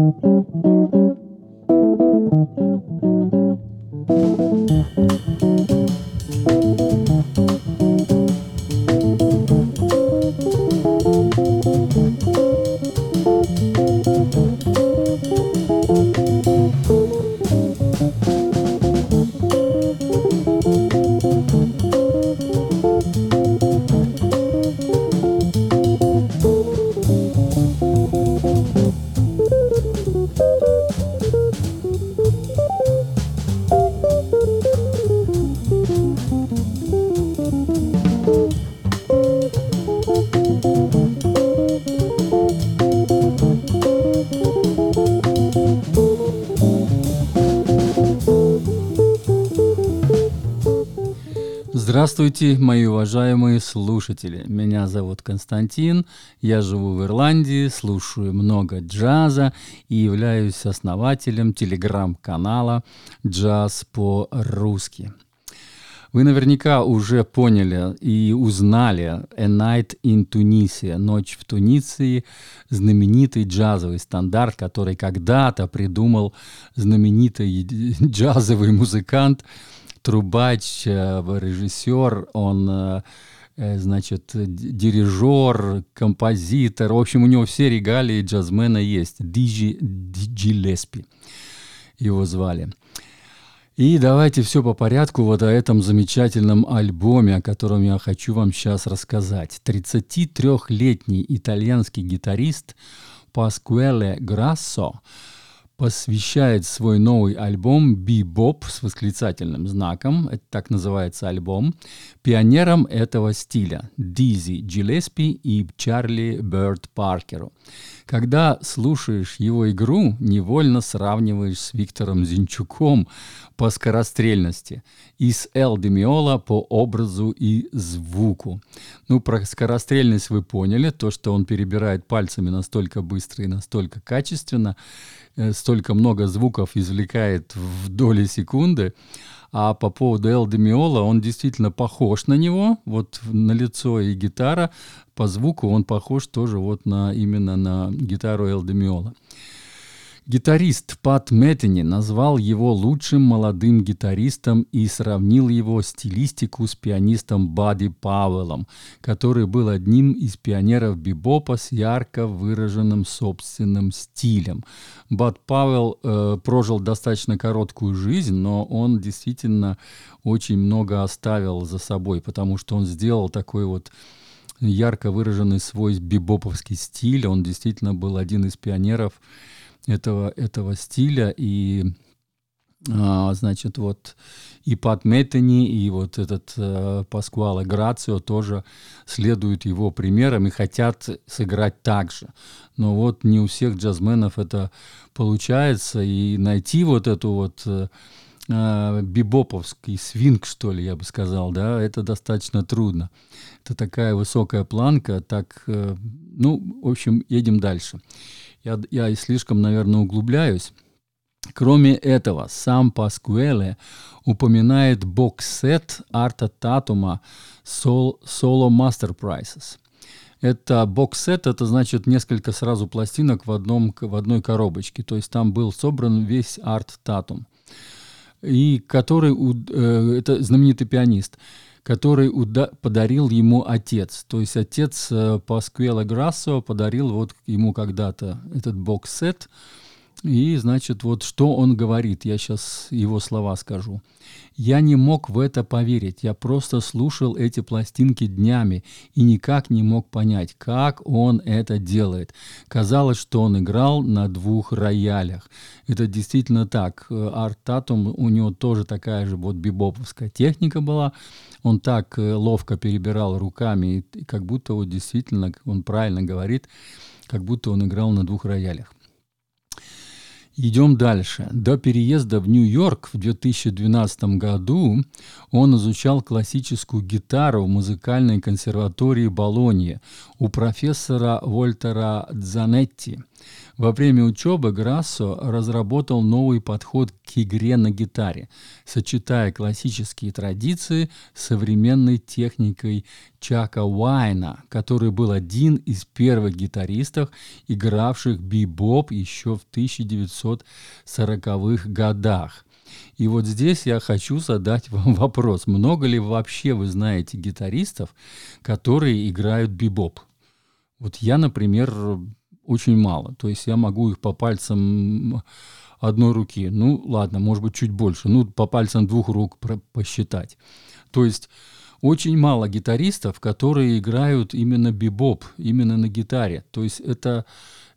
Thank you. Здравствуйте, мои уважаемые слушатели. Меня зовут Константин, я живу в Ирландии, слушаю много джаза и являюсь основателем телеграм-канала «Джаз по-русски». Вы наверняка уже поняли и узнали «A Night in Tunisia» — «Ночь в Туниции», знаменитый джазовый стандарт, который когда-то придумал знаменитый джазовый музыкант — трубач, э, режиссер, он э, э, значит, дирижер, композитор. В общем, у него все регалии джазмена есть. Диджи Джилеспи его звали. И давайте все по порядку вот о этом замечательном альбоме, о котором я хочу вам сейчас рассказать. 33-летний итальянский гитарист Паскуэле Грассо – посвящает свой новый альбом «Бибоп» с восклицательным знаком, это так называется альбом, пионерам этого стиля Дизи Джилеспи и Чарли Бёрд Паркеру. Когда слушаешь его игру, невольно сравниваешь с Виктором Зинчуком по скорострельности и с Эл Демиола по образу и звуку. Ну, про скорострельность вы поняли, то, что он перебирает пальцами настолько быстро и настолько качественно, Э, столько много звуков извлекает в доли секунды. А по поводу Эл Демиола, он действительно похож на него, вот на лицо и гитара. По звуку он похож тоже вот на, именно на гитару Эл Демиола. Гитарист Пат Мэттини назвал его лучшим молодым гитаристом и сравнил его стилистику с пианистом Бадди Пауэллом, который был одним из пионеров бибопа с ярко выраженным собственным стилем. Бад Пауэлл э, прожил достаточно короткую жизнь, но он действительно очень много оставил за собой, потому что он сделал такой вот ярко выраженный свой бибоповский стиль. Он действительно был один из пионеров этого, этого стиля. И, а, значит, вот и Пат Меттени, и вот этот а, Паскуале Грацио тоже следуют его примерам и хотят сыграть так же. Но вот не у всех джазменов это получается, и найти вот эту вот э, а, бибоповский свинг, что ли, я бы сказал, да, это достаточно трудно. Это такая высокая планка, так, э, ну, в общем, едем дальше я, я слишком, наверное, углубляюсь. Кроме этого, сам Паскуэле упоминает бокс-сет Арта Татума Solo Master Prices. Это бокс-сет, это значит несколько сразу пластинок в, одном, в одной коробочке. То есть там был собран весь арт Татум. И который, э, это знаменитый пианист который подарил ему отец. То есть отец э, Паскуэла Грассо подарил вот ему когда-то этот бокс-сет. И, значит, вот что он говорит, я сейчас его слова скажу. Я не мог в это поверить. Я просто слушал эти пластинки днями и никак не мог понять, как он это делает. Казалось, что он играл на двух роялях. Это действительно так. Арт Татум, у него тоже такая же вот бибоповская техника была. Он так э, ловко перебирал руками, и как будто вот действительно, он правильно говорит, как будто он играл на двух роялях. Идем дальше. До переезда в Нью-Йорк в 2012 году он изучал классическую гитару в музыкальной консерватории Болоньи у профессора Вольтера Дзанетти. Во время учебы Грассо разработал новый подход к игре на гитаре, сочетая классические традиции с современной техникой Чака Уайна, который был один из первых гитаристов, игравших бибоп еще в 1940-х годах. И вот здесь я хочу задать вам вопрос. Много ли вообще вы знаете гитаристов, которые играют бибоп? Вот я, например, очень мало. То есть я могу их по пальцам одной руки, ну ладно, может быть чуть больше, ну по пальцам двух рук посчитать. То есть очень мало гитаристов, которые играют именно бибоп, именно на гитаре. То есть это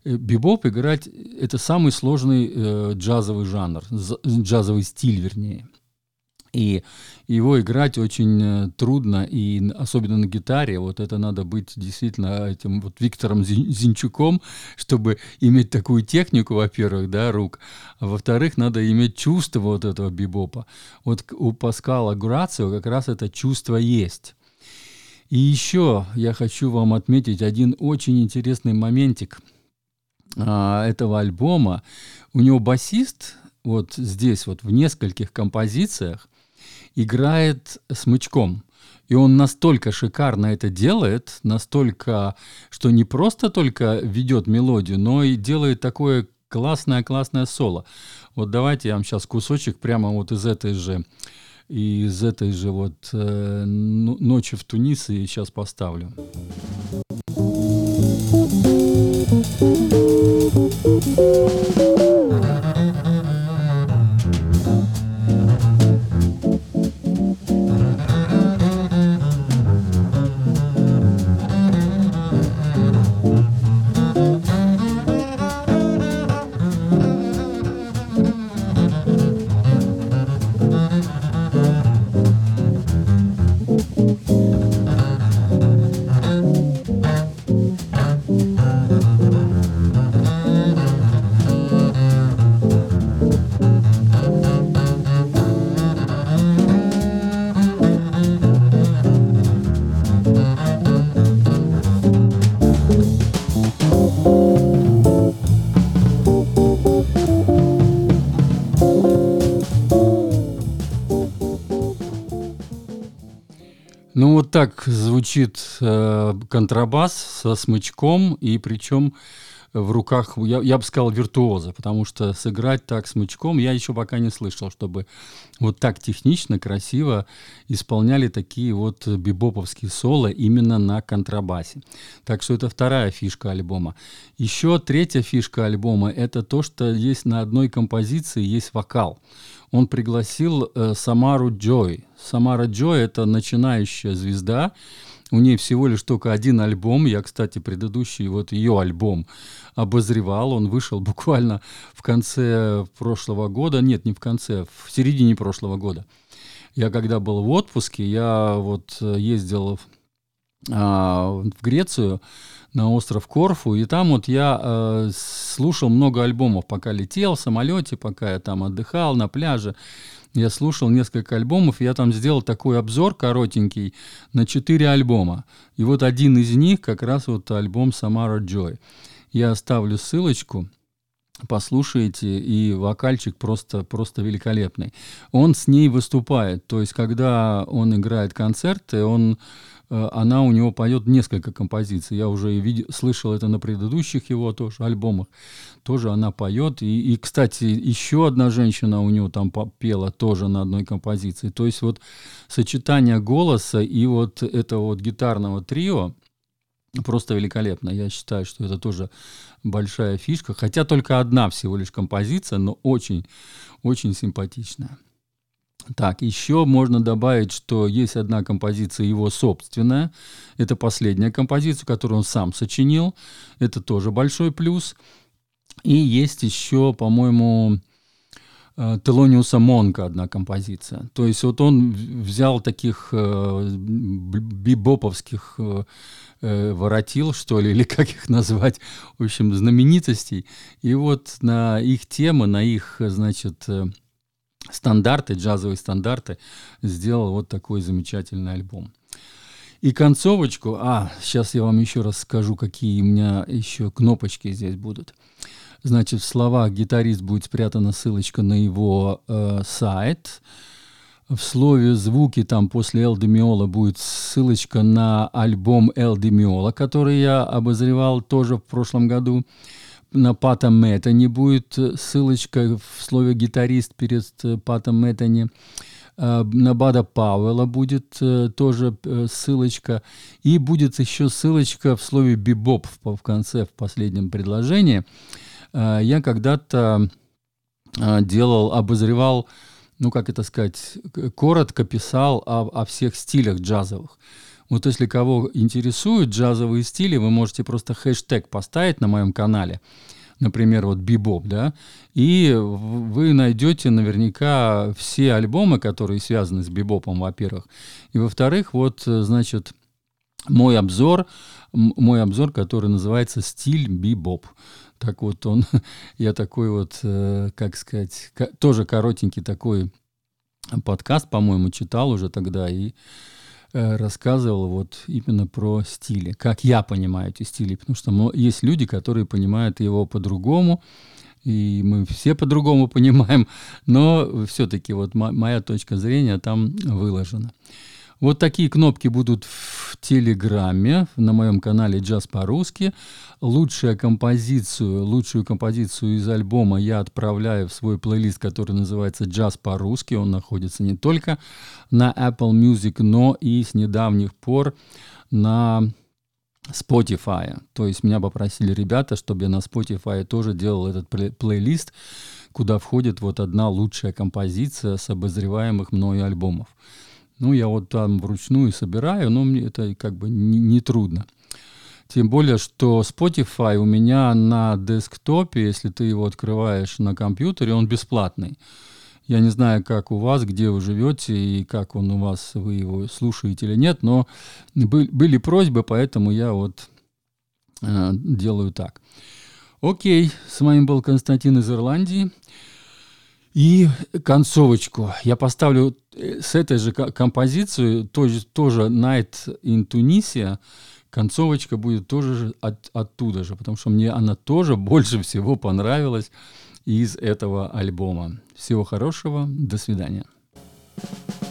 э, бибоп играть это самый сложный э, джазовый жанр, джазовый стиль, вернее. И его играть очень э, трудно, и особенно на гитаре. Вот это надо быть действительно этим вот Виктором Зинчуком, чтобы иметь такую технику, во-первых, да, рук. А во-вторых, надо иметь чувство вот этого бибопа. Вот у Паскала Грацио как раз это чувство есть. И еще я хочу вам отметить один очень интересный моментик а, этого альбома. У него басист вот здесь вот в нескольких композициях играет смычком. И он настолько шикарно это делает, настолько, что не просто только ведет мелодию, но и делает такое классное-классное соло. Вот давайте я вам сейчас кусочек прямо вот из этой же из этой же вот э, ночи в Тунисе сейчас поставлю. Так звучит э, контрабас со смычком, и причем в руках, я, я бы сказал, виртуоза, потому что сыграть так смычком я еще пока не слышал, чтобы вот так технично, красиво исполняли такие вот бибоповские соло именно на контрабасе. Так что это вторая фишка альбома. Еще третья фишка альбома – это то, что есть на одной композиции есть вокал он пригласил э, Самару Джой. Самара Джой – это начинающая звезда. У нее всего лишь только один альбом. Я, кстати, предыдущий вот ее альбом обозревал. Он вышел буквально в конце прошлого года. Нет, не в конце, в середине прошлого года. Я когда был в отпуске, я вот э, ездил в Грецию на остров Корфу, и там вот я э, слушал много альбомов, пока летел в самолете, пока я там отдыхал на пляже. Я слушал несколько альбомов, я там сделал такой обзор коротенький на четыре альбома. И вот один из них как раз вот альбом Самара Джой. Я оставлю ссылочку, послушайте, и вокальчик просто, просто великолепный. Он с ней выступает, то есть когда он играет концерты, он Э, она у него поет несколько композиций. Я уже видел, слышал это на предыдущих его тоже альбомах. Тоже она поет. И, и, кстати, еще одна женщина у него там пела тоже на одной композиции. То есть вот сочетание голоса и вот этого вот гитарного трио просто великолепно. Я считаю, что это тоже большая фишка. Хотя только одна всего лишь композиция, но очень, очень симпатичная. Так, еще можно добавить, что есть одна композиция его собственная. Это последняя композиция, которую он сам сочинил. Это тоже большой плюс. И есть еще, по-моему, Телониуса Монка одна композиция. То есть вот он взял таких э, бибоповских э, э, воротил, что ли, или как их назвать, в общем, знаменитостей. И вот на их темы, на их, значит, э, стандарты, джазовые стандарты, сделал вот такой замечательный альбом. И концовочку, а, сейчас я вам еще раз скажу, какие у меня еще кнопочки здесь будут. Значит, в словах гитарист будет спрятана ссылочка на его э, сайт. В слове звуки там после Эл Демиола будет ссылочка на альбом Эл Демиола, который я обозревал тоже в прошлом году. На Пата Мэттани будет ссылочка в слове гитарист перед э, Патом Мэттани. Э, на Бада Пауэлла будет э, тоже ссылочка. И будет еще ссылочка в слове бибоп в конце, в последнем предложении. Я когда-то делал, обозревал, ну как это сказать, коротко писал о, о всех стилях джазовых. Вот если кого интересуют джазовые стили, вы можете просто хэштег поставить на моем канале – например, вот бибоп, да, и вы найдете наверняка все альбомы, которые связаны с бибопом, во-первых, и во-вторых, вот, значит, мой обзор, мой обзор, который называется «Стиль бибоп». Так вот он, я такой вот, э, как сказать, тоже коротенький такой подкаст, по-моему, читал уже тогда, и Э, рассказывал вот именно про стили, как я понимаю эти стили, потому что есть люди, которые понимают его по-другому, и мы все по-другому понимаем, но все-таки вот моя точка зрения там выложена. Вот такие кнопки будут Телеграме, на моем канале «Джаз по-русски». Лучшую композицию, лучшую композицию из альбома я отправляю в свой плейлист, который называется «Джаз по-русски». Он находится не только на Apple Music, но и с недавних пор на Spotify. То есть меня попросили ребята, чтобы я на Spotify тоже делал этот плейлист, куда входит вот одна лучшая композиция с обозреваемых мною альбомов. Ну, я вот там вручную собираю, но мне это как бы не, не трудно. Тем более, что Spotify у меня на десктопе, если ты его открываешь на компьютере, он бесплатный. Я не знаю, как у вас, где вы живете и как он у вас, вы его слушаете или нет, но были просьбы, поэтому я вот э, делаю так. Окей, с вами был Константин из Ирландии. И концовочку я поставлю э, с этой же композицией, тоже, тоже Night in Tunisia, концовочка будет тоже от, оттуда же, потому что мне она тоже больше всего понравилась из этого альбома. Всего хорошего, до свидания. thank you